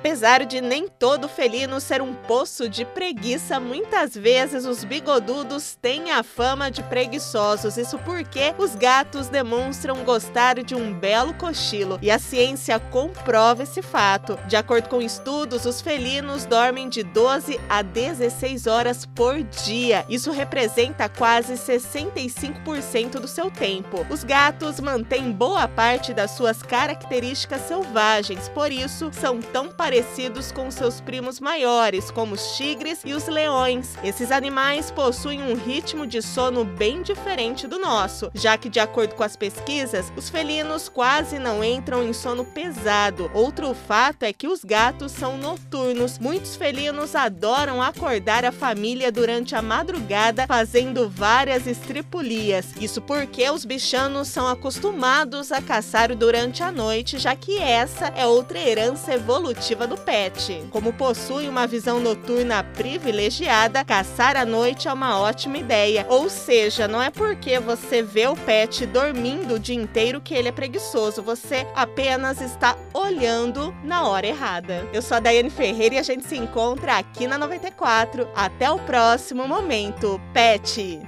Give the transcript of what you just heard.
Apesar de nem todo felino ser um poço de preguiça, muitas vezes os bigodudos têm a fama de preguiçosos. Isso porque os gatos demonstram gostar de um belo cochilo e a ciência comprova esse fato. De acordo com estudos, os felinos dormem de 12 a 16 horas por dia. Isso representa quase 65% do seu tempo. Os gatos mantêm boa parte das suas características selvagens, por isso são tão parecidos com seus primos maiores, como os tigres e os leões. Esses animais possuem um ritmo de sono bem diferente do nosso, já que, de acordo com as pesquisas, os felinos quase não entram em sono pesado. Outro fato é que os gatos são noturnos. Muitos felinos adoram acordar a família durante a madrugada, fazendo várias estripulias. Isso porque os bichanos são acostumados a caçar durante a noite, já que essa é outra herança evolutiva do pet. Como possui uma visão noturna privilegiada, caçar à noite é uma ótima ideia. Ou seja, não é porque você vê o pet dormindo o dia inteiro que ele é preguiçoso, você apenas está olhando na hora errada. Eu sou a Daiane Ferreira e a gente se encontra aqui na 94. Até o próximo momento, pet!